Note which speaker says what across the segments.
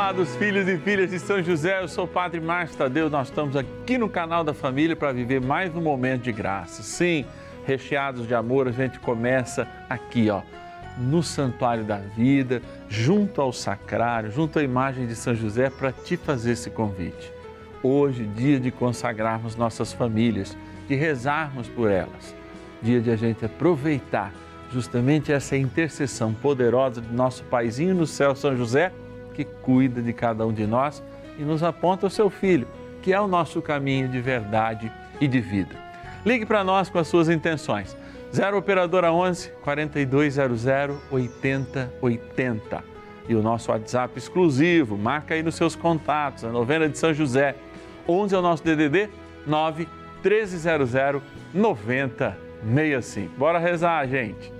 Speaker 1: amados filhos e filhas de São José, eu sou o Padre Márcio Tadeu, nós estamos aqui no canal da família para viver mais um momento de graça. Sim, recheados de amor, a gente começa aqui, ó, no Santuário da Vida, junto ao Sacrário, junto à imagem de São José, para te fazer esse convite. Hoje, dia de consagrarmos nossas famílias, de rezarmos por elas, dia de a gente aproveitar justamente essa intercessão poderosa de nosso Paizinho no céu, São José que cuida de cada um de nós e nos aponta o seu Filho, que é o nosso caminho de verdade e de vida. Ligue para nós com as suas intenções. 0 Operadora 11 4200 8080. E o nosso WhatsApp exclusivo, marca aí nos seus contatos, a novena de São José. 11 é o nosso DDD 9 1300 9065. Bora rezar, gente.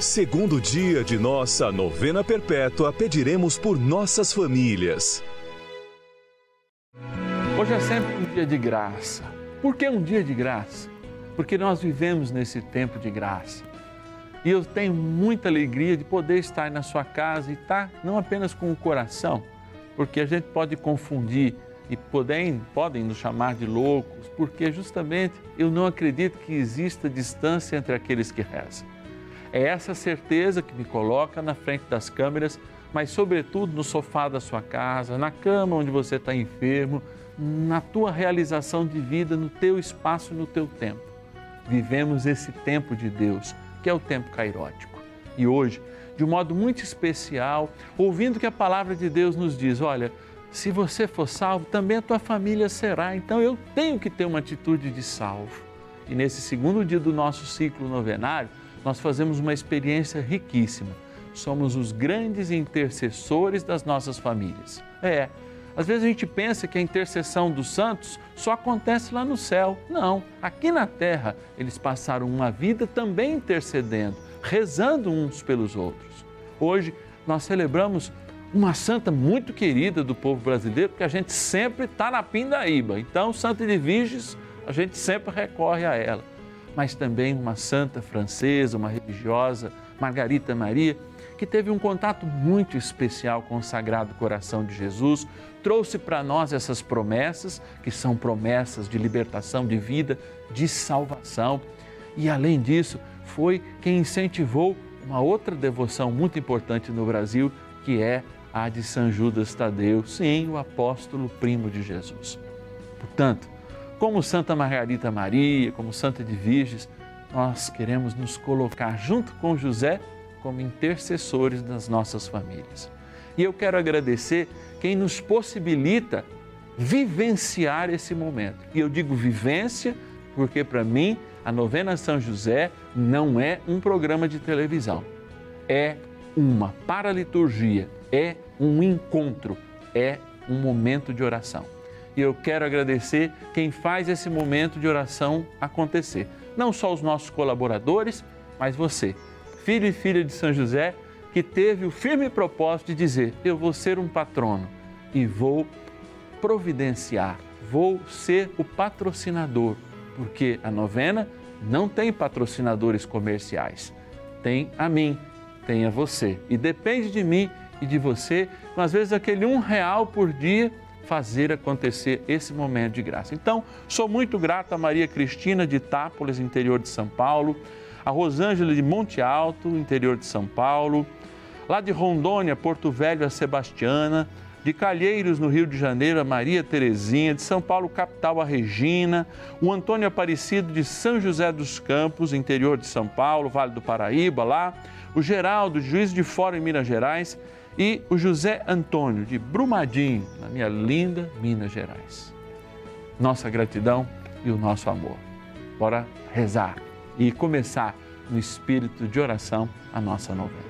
Speaker 2: segundo dia de nossa novena perpétua, pediremos por nossas famílias.
Speaker 1: Hoje é sempre um dia de graça. Por que um dia de graça? Porque nós vivemos nesse tempo de graça. E eu tenho muita alegria de poder estar na sua casa e estar não apenas com o coração, porque a gente pode confundir e podem, podem nos chamar de loucos, porque justamente eu não acredito que exista distância entre aqueles que rezam. É essa certeza que me coloca na frente das câmeras, mas sobretudo no sofá da sua casa, na cama onde você está enfermo, na tua realização de vida, no teu espaço, no teu tempo. Vivemos esse tempo de Deus, que é o tempo cairótico. E hoje, de um modo muito especial, ouvindo que a palavra de Deus nos diz, olha, se você for salvo, também a tua família será. Então eu tenho que ter uma atitude de salvo. E nesse segundo dia do nosso ciclo novenário, nós fazemos uma experiência riquíssima. Somos os grandes intercessores das nossas famílias. É, às vezes a gente pensa que a intercessão dos santos só acontece lá no céu. Não, aqui na terra eles passaram uma vida também intercedendo, rezando uns pelos outros. Hoje nós celebramos uma santa muito querida do povo brasileiro, porque a gente sempre está na pindaíba. Então, Santa de Virges, a gente sempre recorre a ela mas também uma santa francesa, uma religiosa, Margarita Maria, que teve um contato muito especial com o Sagrado Coração de Jesus, trouxe para nós essas promessas, que são promessas de libertação, de vida, de salvação. E além disso, foi quem incentivou uma outra devoção muito importante no Brasil, que é a de São Judas Tadeu, sim, o apóstolo primo de Jesus. Portanto, como Santa Margarita Maria, como Santa de Virges, nós queremos nos colocar junto com José como intercessores das nossas famílias. E eu quero agradecer quem nos possibilita vivenciar esse momento. E eu digo vivência porque, para mim, a novena São José não é um programa de televisão, é uma. Para a liturgia é um encontro, é um momento de oração. E eu quero agradecer quem faz esse momento de oração acontecer. Não só os nossos colaboradores, mas você, filho e filha de São José, que teve o firme propósito de dizer: Eu vou ser um patrono e vou providenciar, vou ser o patrocinador, porque a novena não tem patrocinadores comerciais, tem a mim, tem a você. E depende de mim e de você, com às vezes aquele um real por dia, fazer acontecer esse momento de graça. Então, sou muito grato a Maria Cristina de Itápolis, interior de São Paulo, a Rosângela de Monte Alto, interior de São Paulo, lá de Rondônia, Porto Velho, a Sebastiana, de Calheiros, no Rio de Janeiro, a Maria Terezinha, de São Paulo, capital, a Regina, o Antônio Aparecido de São José dos Campos, interior de São Paulo, Vale do Paraíba, lá, o Geraldo, juiz de Fora em Minas Gerais, e o José Antônio de Brumadinho, na minha linda Minas Gerais. Nossa gratidão e o nosso amor. Bora rezar e começar no espírito de oração a nossa novena.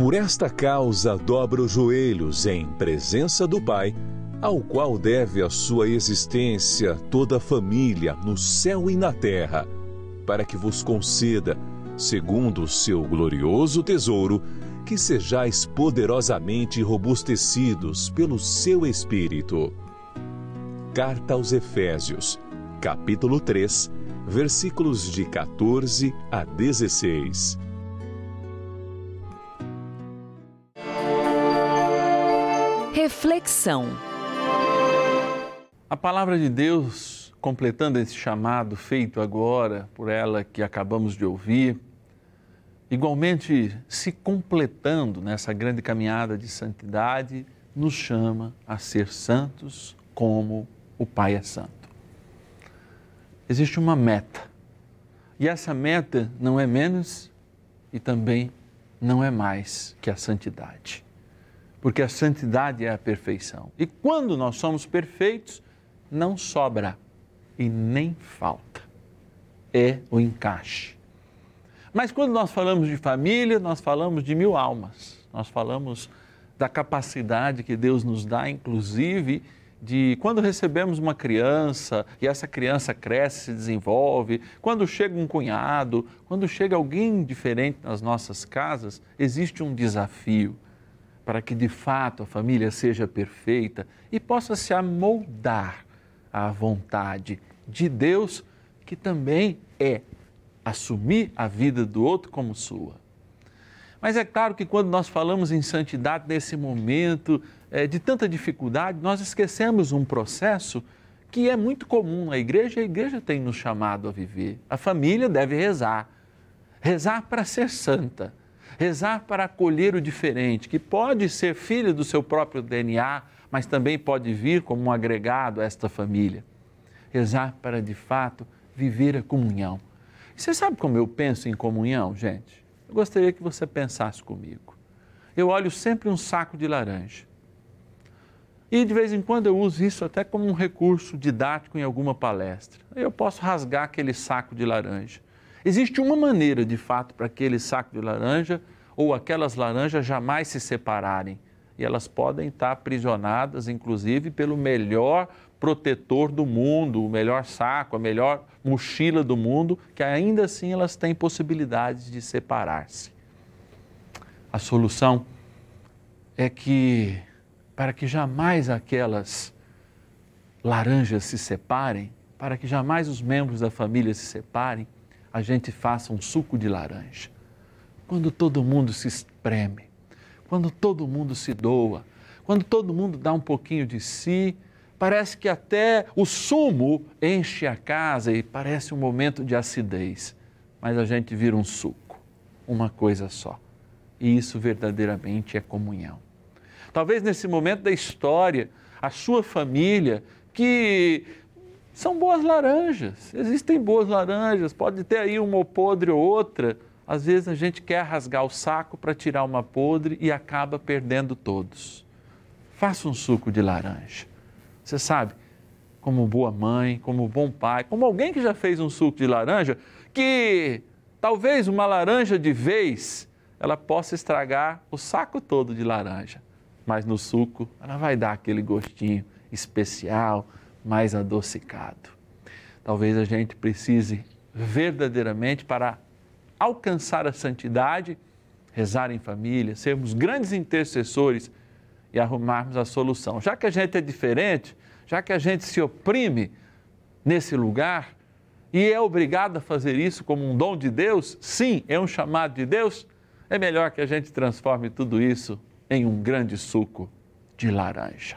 Speaker 2: Por esta causa dobro os joelhos em presença do Pai, ao qual deve a sua existência toda a família no céu e na terra, para que vos conceda, segundo o seu glorioso tesouro, que sejais poderosamente robustecidos pelo seu Espírito. Carta aos Efésios, capítulo 3, versículos de 14 a 16.
Speaker 3: Reflexão.
Speaker 1: A palavra de Deus, completando esse chamado feito agora por ela que acabamos de ouvir, igualmente se completando nessa grande caminhada de santidade, nos chama a ser santos como o Pai é santo. Existe uma meta. E essa meta não é menos e também não é mais que a santidade porque a santidade é a perfeição. E quando nós somos perfeitos, não sobra e nem falta. é o encaixe. Mas quando nós falamos de família, nós falamos de mil almas, nós falamos da capacidade que Deus nos dá, inclusive, de quando recebemos uma criança e essa criança cresce, se desenvolve, quando chega um cunhado, quando chega alguém diferente nas nossas casas, existe um desafio para que de fato a família seja perfeita e possa se amoldar à vontade de Deus, que também é assumir a vida do outro como sua. Mas é claro que quando nós falamos em santidade nesse momento é, de tanta dificuldade, nós esquecemos um processo que é muito comum na igreja a igreja tem nos chamado a viver. A família deve rezar. Rezar para ser santa. Rezar para acolher o diferente, que pode ser filho do seu próprio DNA, mas também pode vir como um agregado a esta família. Rezar para, de fato, viver a comunhão. Você sabe como eu penso em comunhão, gente? Eu gostaria que você pensasse comigo. Eu olho sempre um saco de laranja. E de vez em quando eu uso isso até como um recurso didático em alguma palestra. Eu posso rasgar aquele saco de laranja. Existe uma maneira, de fato, para aquele saco de laranja ou aquelas laranjas jamais se separarem. E elas podem estar aprisionadas, inclusive, pelo melhor protetor do mundo, o melhor saco, a melhor mochila do mundo, que ainda assim elas têm possibilidades de separar-se. A solução é que, para que jamais aquelas laranjas se separem, para que jamais os membros da família se separem, a gente faça um suco de laranja. Quando todo mundo se espreme, quando todo mundo se doa, quando todo mundo dá um pouquinho de si, parece que até o sumo enche a casa e parece um momento de acidez, mas a gente vira um suco, uma coisa só. E isso verdadeiramente é comunhão. Talvez nesse momento da história, a sua família, que são boas laranjas, existem boas laranjas, pode ter aí uma podre ou outra. Às vezes a gente quer rasgar o saco para tirar uma podre e acaba perdendo todos. Faça um suco de laranja você sabe, como boa mãe, como bom pai, como alguém que já fez um suco de laranja, que talvez uma laranja de vez ela possa estragar o saco todo de laranja, mas no suco ela vai dar aquele gostinho especial, mais adocicado. Talvez a gente precise verdadeiramente para alcançar a santidade, rezar em família, sermos grandes intercessores e arrumarmos a solução. Já que a gente é diferente, já que a gente se oprime nesse lugar e é obrigado a fazer isso como um dom de Deus, sim, é um chamado de Deus, é melhor que a gente transforme tudo isso em um grande suco de laranja.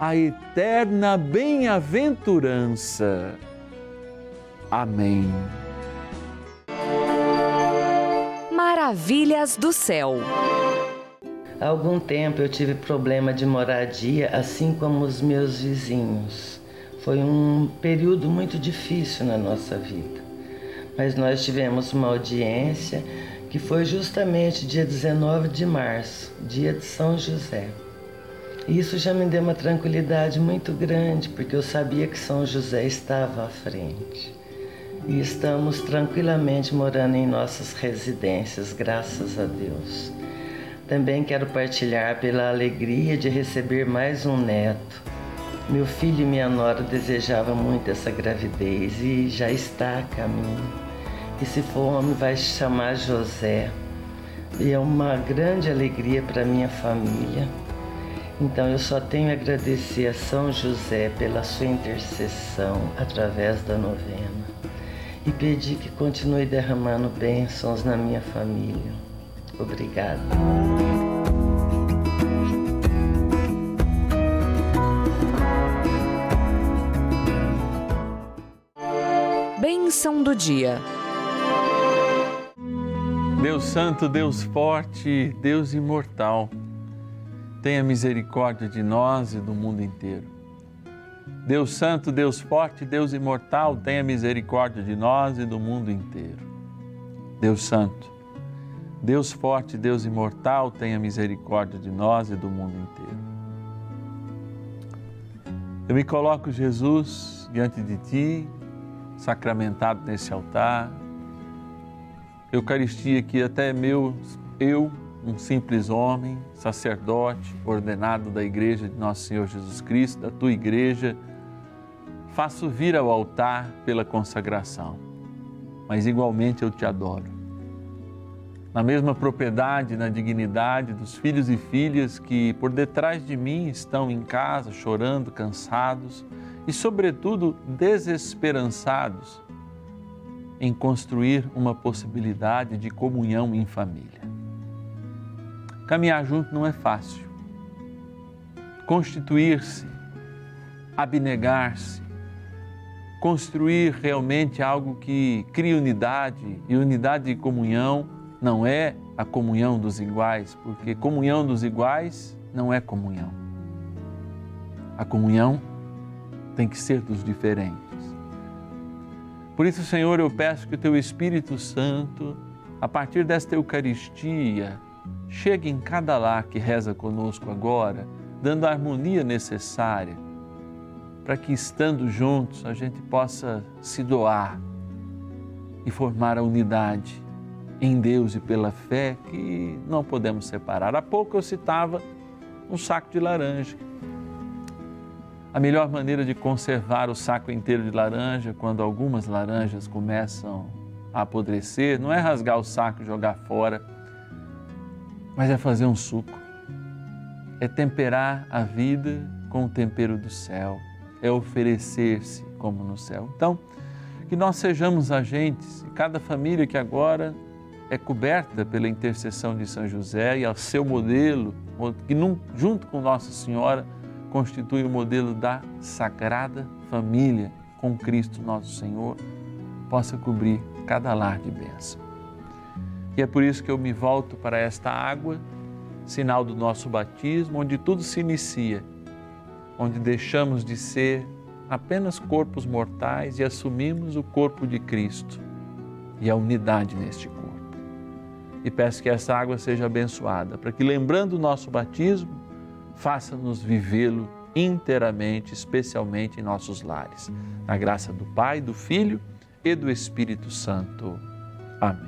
Speaker 1: a eterna bem-aventurança. Amém.
Speaker 3: Maravilhas do céu.
Speaker 4: Há algum tempo eu tive problema de moradia, assim como os meus vizinhos. Foi um período muito difícil na nossa vida. Mas nós tivemos uma audiência que foi justamente dia 19 de março, dia de São José. Isso já me deu uma tranquilidade muito grande, porque eu sabia que São José estava à frente. E estamos tranquilamente morando em nossas residências, graças a Deus. Também quero partilhar pela alegria de receber mais um neto. Meu filho e minha nora desejavam muito essa gravidez e já está a caminho. E se for homem, vai chamar José. E é uma grande alegria para minha família. Então eu só tenho a agradecer a São José pela sua intercessão através da novena e pedir que continue derramando bênçãos na minha família. Obrigada.
Speaker 3: Bênção do dia.
Speaker 1: Deus Santo, Deus Forte, Deus Imortal tenha misericórdia de nós e do mundo inteiro. Deus Santo, Deus Forte, Deus Imortal, tenha misericórdia de nós e do mundo inteiro. Deus Santo, Deus Forte, Deus Imortal, tenha misericórdia de nós e do mundo inteiro. Eu me coloco, Jesus, diante de Ti, sacramentado nesse altar. Eucaristia que até meu, eu, um simples homem, sacerdote, ordenado da Igreja de Nosso Senhor Jesus Cristo, da tua Igreja, faço vir ao altar pela consagração, mas igualmente eu te adoro. Na mesma propriedade, na dignidade dos filhos e filhas que por detrás de mim estão em casa chorando, cansados e, sobretudo, desesperançados em construir uma possibilidade de comunhão em família. Caminhar junto não é fácil. Constituir-se, abnegar-se, construir realmente algo que crie unidade e unidade de comunhão não é a comunhão dos iguais, porque comunhão dos iguais não é comunhão. A comunhão tem que ser dos diferentes. Por isso, Senhor, eu peço que o Teu Espírito Santo, a partir desta Eucaristia, chegue em cada lar que reza conosco agora, dando a harmonia necessária para que, estando juntos, a gente possa se doar e formar a unidade em Deus e pela fé que não podemos separar. Há pouco eu citava um saco de laranja. A melhor maneira de conservar o saco inteiro de laranja quando algumas laranjas começam a apodrecer não é rasgar o saco e jogar fora mas é fazer um suco, é temperar a vida com o tempero do céu, é oferecer-se como no céu. Então, que nós sejamos agentes, e cada família que agora é coberta pela intercessão de São José e ao seu modelo, que junto com Nossa Senhora constitui o modelo da sagrada família com Cristo nosso Senhor, possa cobrir cada lar de bênção. E é por isso que eu me volto para esta água, sinal do nosso batismo, onde tudo se inicia, onde deixamos de ser apenas corpos mortais e assumimos o corpo de Cristo e a unidade neste corpo. E peço que essa água seja abençoada, para que, lembrando o nosso batismo, faça-nos vivê-lo inteiramente, especialmente em nossos lares. Na graça do Pai, do Filho e do Espírito Santo. Amém.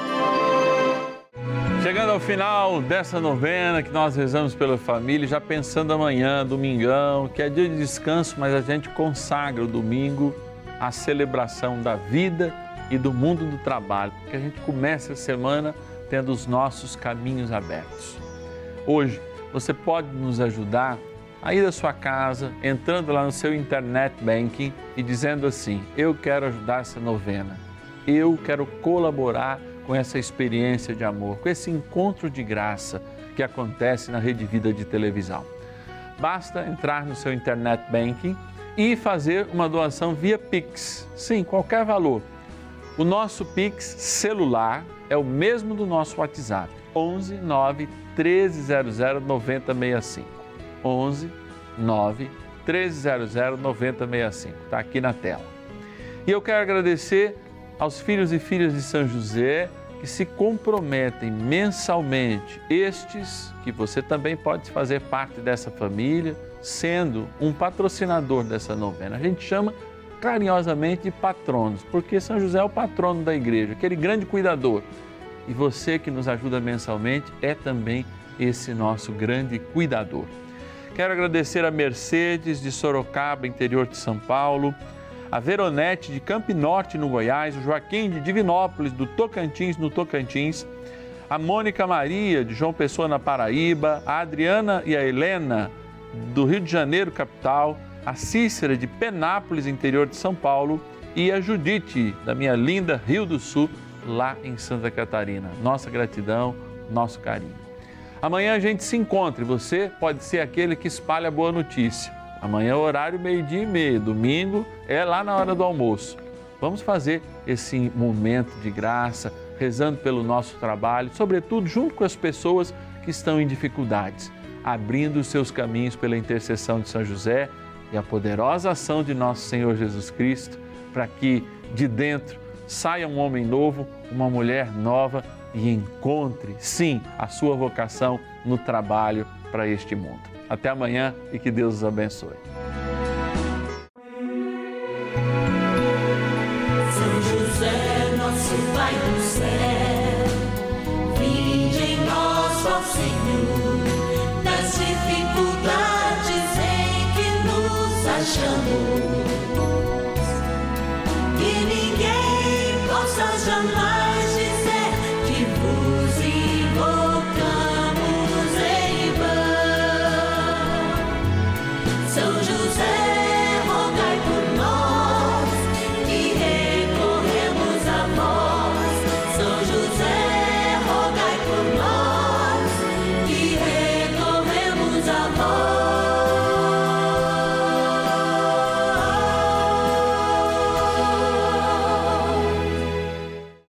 Speaker 1: Chegando ao final dessa novena que nós rezamos pela família, já pensando amanhã, domingão, que é dia de descanso, mas a gente consagra o domingo à celebração da vida e do mundo do trabalho, porque a gente começa a semana tendo os nossos caminhos abertos. Hoje, você pode nos ajudar a ir da sua casa, entrando lá no seu internet banking e dizendo assim: Eu quero ajudar essa novena, eu quero colaborar com essa experiência de amor, com esse encontro de graça que acontece na Rede Vida de televisão. Basta entrar no seu internet banking e fazer uma doação via Pix. Sim, qualquer valor. O nosso Pix celular é o mesmo do nosso WhatsApp. 11 9 1300 9065. 11 9 1300 9065. Está aqui na tela. E eu quero agradecer aos filhos e filhas de São José que se comprometem mensalmente, estes que você também pode fazer parte dessa família, sendo um patrocinador dessa novena. A gente chama carinhosamente de patronos, porque São José é o patrono da igreja, aquele grande cuidador. E você que nos ajuda mensalmente é também esse nosso grande cuidador. Quero agradecer a Mercedes de Sorocaba, interior de São Paulo a Veronete de Campo Norte, no Goiás, o Joaquim de Divinópolis, do Tocantins, no Tocantins, a Mônica Maria de João Pessoa, na Paraíba, a Adriana e a Helena do Rio de Janeiro, capital, a Cícera de Penápolis, interior de São Paulo, e a Judite, da minha linda Rio do Sul, lá em Santa Catarina. Nossa gratidão, nosso carinho. Amanhã a gente se encontra e você pode ser aquele que espalha a boa notícia. Amanhã é horário meio-dia e meio, domingo é lá na hora do almoço. Vamos fazer esse momento de graça, rezando pelo nosso trabalho, sobretudo junto com as pessoas que estão em dificuldades, abrindo os seus caminhos pela intercessão de São José e a poderosa ação de nosso Senhor Jesus Cristo, para que de dentro saia um homem novo, uma mulher nova e encontre, sim, a sua vocação no trabalho para este mundo. Até amanhã e que Deus os abençoe.
Speaker 5: São José, nosso Pai do céu, vinde em nós, ó Senhor,